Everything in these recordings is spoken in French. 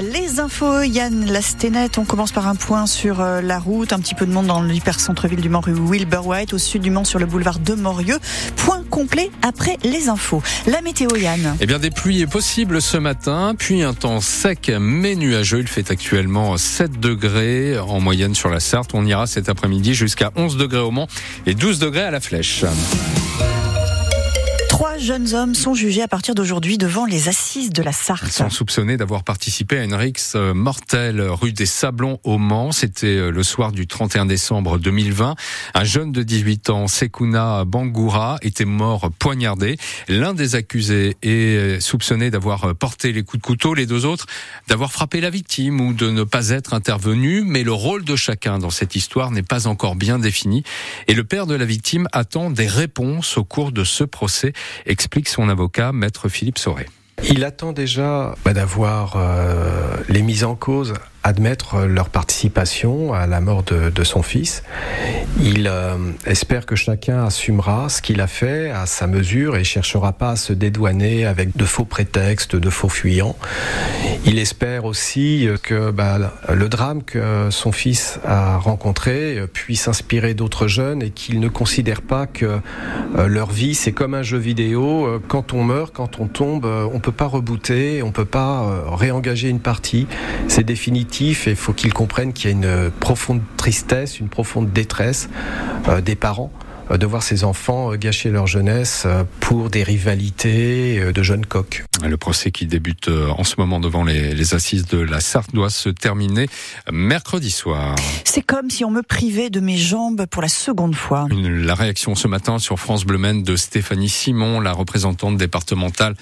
Les infos, Yann Lastenet, on commence par un point sur euh, la route, un petit peu de monde dans l'hyper-centre-ville du Mans rue Wilbur White, au sud du Mans sur le boulevard de Morieux. Point complet après les infos. La météo, Yann. Eh bien, des pluies est possible ce matin, puis un temps sec mais nuageux. Il fait actuellement 7 degrés en moyenne sur la Sarthe. On ira cet après-midi jusqu'à 11 degrés au Mans et 12 degrés à la Flèche jeunes hommes sont jugés à partir d'aujourd'hui devant les assises de la Sarthe. Ils sont soupçonnés d'avoir participé à une rixe euh, mortelle rue des Sablons au Mans. C'était euh, le soir du 31 décembre 2020. Un jeune de 18 ans, Sekuna Bangoura, était mort poignardé. L'un des accusés est euh, soupçonné d'avoir porté les coups de couteau, les deux autres d'avoir frappé la victime ou de ne pas être intervenu. Mais le rôle de chacun dans cette histoire n'est pas encore bien défini. Et le père de la victime attend des réponses au cours de ce procès explique son avocat, maître Philippe Sauret. Il attend déjà bah, d'avoir euh, les mises en cause admettre leur participation à la mort de, son fils. Il euh, espère que chacun assumera ce qu'il a fait à sa mesure et cherchera pas à se dédouaner avec de faux prétextes, de faux fuyants. Il espère aussi que bah, le drame que son fils a rencontré puisse inspirer d'autres jeunes et qu'ils ne considèrent pas que euh, leur vie c'est comme un jeu vidéo. Euh, quand on meurt, quand on tombe, on peut pas rebooter, on peut pas réengager une partie. C'est définitif et il faut qu'ils comprennent qu'il y a une profonde tristesse, une profonde détresse euh, des parents de voir ces enfants euh, gâcher leur jeunesse pour des rivalités de jeunes coqs. Le procès qui débute en ce moment devant les, assises de la Sarthe doit se terminer mercredi soir. C'est comme si on me privait de mes jambes pour la seconde fois. la réaction ce matin sur France Bleu Maine de Stéphanie Simon, la représentante départementale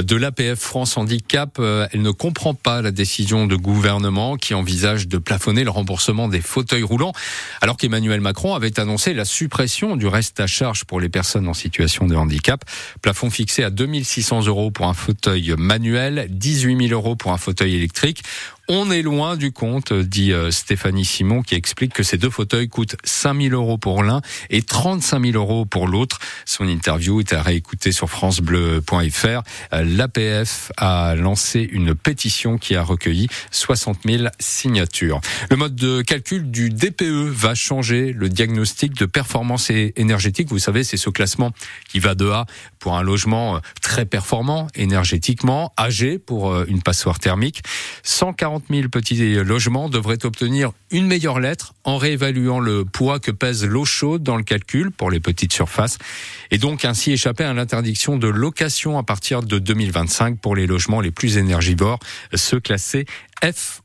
de l'APF France Handicap. Elle ne comprend pas la décision de gouvernement qui envisage de plafonner le remboursement des fauteuils roulants, alors qu'Emmanuel Macron avait annoncé la suppression du reste à charge pour les personnes en situation de handicap. Plafond fixé à 2600 euros pour un fauteuil manuel, 18 000 euros pour un fauteuil électrique. On est loin du compte, dit euh, Stéphanie Simon, qui explique que ces deux fauteuils coûtent 5 000 euros pour l'un et 35 000 euros pour l'autre. Son interview est à réécouter sur francebleu.fr. L'APF a lancé une pétition qui a recueilli 60 000 signatures. Le mode de calcul du DPE va changer le diagnostic de performance énergétique. Vous savez, c'est ce classement qui va de A pour un logement euh, très performant énergétiquement, âgé pour une passoire thermique. 140 40 000 petits logements devraient obtenir une meilleure lettre en réévaluant le poids que pèse l'eau chaude dans le calcul pour les petites surfaces et donc ainsi échapper à l'interdiction de location à partir de 2025 pour les logements les plus énergivores, ceux classés F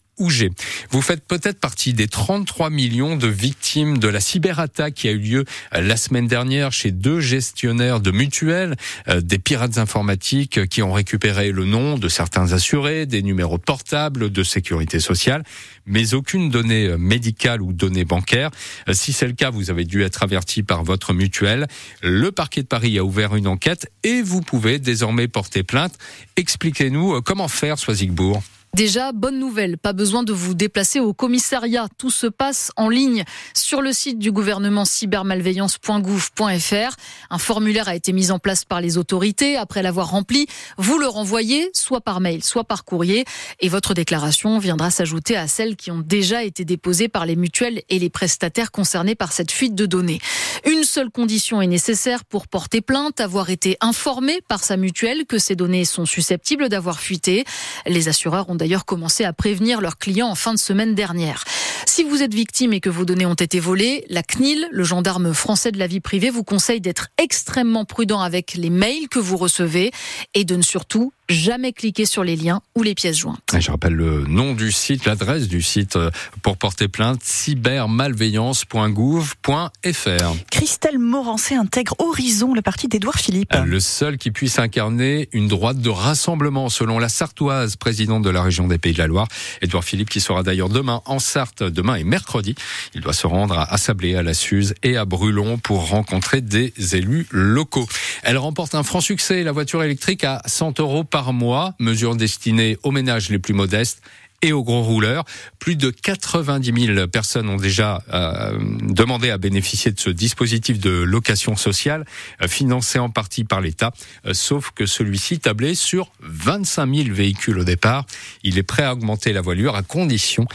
vous faites peut-être partie des 33 millions de victimes de la cyberattaque qui a eu lieu euh, la semaine dernière chez deux gestionnaires de mutuelles, euh, des pirates informatiques qui ont récupéré le nom de certains assurés, des numéros de portable, de sécurité sociale, mais aucune donnée euh, médicale ou donnée bancaire. Si c'est le cas, vous avez dû être averti par votre mutuelle. Le parquet de Paris a ouvert une enquête et vous pouvez désormais porter plainte. Expliquez-nous comment faire, Soisigbourg. Déjà, bonne nouvelle, pas besoin de vous déplacer au commissariat. Tout se passe en ligne sur le site du gouvernement cybermalveillance.gouv.fr. Un formulaire a été mis en place par les autorités. Après l'avoir rempli, vous le renvoyez soit par mail, soit par courrier. Et votre déclaration viendra s'ajouter à celles qui ont déjà été déposées par les mutuelles et les prestataires concernés par cette fuite de données. Une seule condition est nécessaire pour porter plainte, avoir été informé par sa mutuelle que ces données sont susceptibles d'avoir fuité. Les assureurs ont d'ailleurs commencé à prévenir leurs clients en fin de semaine dernière. Si vous êtes victime et que vos données ont été volées, la CNIL, le gendarme français de la vie privée, vous conseille d'être extrêmement prudent avec les mails que vous recevez et de ne surtout jamais cliquer sur les liens ou les pièces jointes. je rappelle le nom du site, l'adresse du site euh, pour porter plainte cybermalveillance.gouv.fr. Christelle Morancé intègre Horizon, le parti d'Édouard Philippe. Le seul qui puisse incarner une droite de rassemblement selon la Sartoise, présidente de la région des Pays de la Loire. Édouard Philippe qui sera d'ailleurs demain en Sarthe, demain et mercredi. Il doit se rendre à Sablé, à la Suze et à Brulon pour rencontrer des élus locaux. Elle remporte un franc succès, la voiture électrique à 100 euros par mois, mesure destinée aux ménages les plus modestes et aux gros rouleurs. Plus de 90 000 personnes ont déjà euh, demandé à bénéficier de ce dispositif de location sociale, euh, financé en partie par l'État, euh, sauf que celui-ci tablait sur 25 000 véhicules au départ. Il est prêt à augmenter la voilure à condition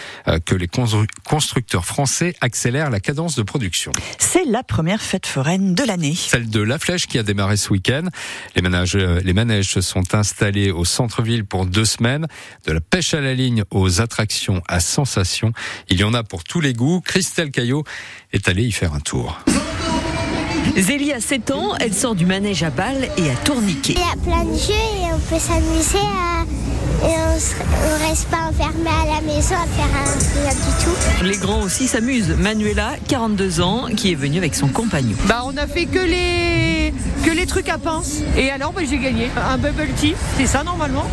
que les constructeurs français accélèrent la cadence de production. C'est la première fête foraine de l'année. Celle de La Flèche qui a démarré ce week-end. Les, manèges, les manèges sont installés au centre-ville pour deux semaines. De la pêche à la ligne aux attractions à sensation. Il y en a pour tous les goûts. Christelle Caillot est allée y faire un tour. Zélie a 7 ans, elle sort du manège à balles et à tourniquet. Il y a plein de jeux et on peut s'amuser à... et on ne reste pas enfermé à la maison à faire rien du tout. Les grands aussi s'amusent. Manuela, 42 ans, qui est venue avec son compagnon. Bah on a fait que les que les trucs à pince et alors bah, j'ai gagné un bubble tea, c'est ça normalement.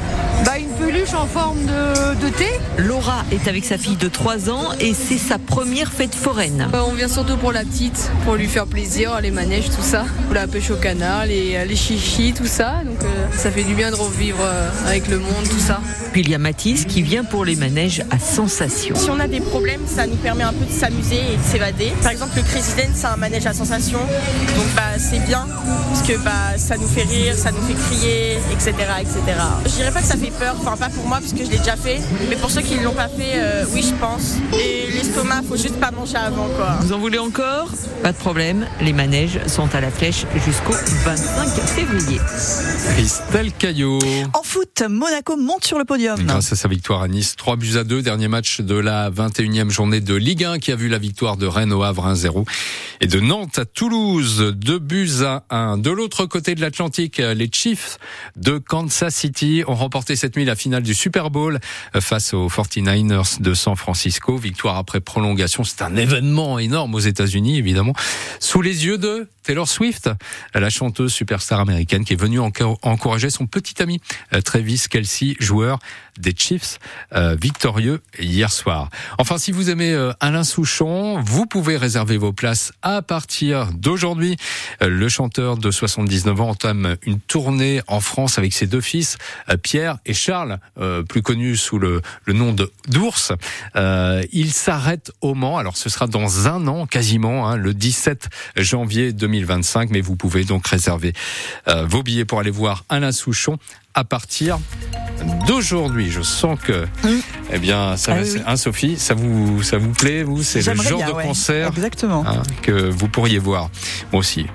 Bah une peluche en forme de, de thé. Laura est avec sa fille de 3 ans et c'est sa première fête foraine. Bah, on vient surtout pour la petite, pour lui faire plaisir, les manèges, tout ça. La pêche au canard, les, les chichis, tout ça. Donc euh, ça fait du bien de revivre euh, avec le monde, tout ça. Puis il y a Mathis qui vient pour les manèges à sensation. Si on a des problèmes, ça nous permet un peu de s'amuser et de s'évader. Par exemple, le Crazy c'est un manège à sensation. Donc bah, c'est bien parce que bah, ça nous fait rire, ça nous fait crier, etc. etc. Je dirais pas que ça fait peur, enfin pas pour moi parce que je l'ai déjà fait, mais pour ceux qui ne l'ont pas fait, euh, oui je pense. Et l'estomac, faut juste pas manger avant quoi. Vous en voulez encore? Pas de problème, les manèges sont à la flèche jusqu'au 25 février. Christelle Caillot. En foot, Monaco monte sur le podium. Grâce à sa victoire à Nice, 3 buts à 2, dernier match de la 21e journée de Ligue 1 qui a vu la victoire de Rennes au Havre 1-0 et de Nantes à Toulouse, 2 buts à 1. De l'autre côté de l'Atlantique, les Chiefs de Kansas City ont remporté cette nuit la finale du Super Bowl face aux 49ers de San Francisco. Victoire après prolongation, c'est un événement énorme aux États-Unis évidemment. Sous les yeux de Taylor Swift, la chanteuse superstar américaine qui est venue encourager son petit ami euh, Travis Kelsey, joueur des Chiefs, euh, victorieux hier soir. Enfin, si vous aimez euh, Alain Souchon, vous pouvez réserver vos places à partir d'aujourd'hui. le chanteur de 79 ans entame une tournée en France avec ses deux fils, Pierre et Charles, plus connus sous le, nom de d'Ours. il s'arrête au Mans. Alors, ce sera dans un an quasiment, hein, le 17 janvier 2025, mais vous pouvez donc réserver vos billets pour aller voir Alain Souchon à partir d'aujourd'hui. Je sens que, eh bien, ça, ah, hein, Sophie, ça vous, ça vous plaît, vous? C'est le genre de concert Exactement. Hein, que vous pourriez voir. Moi aussi.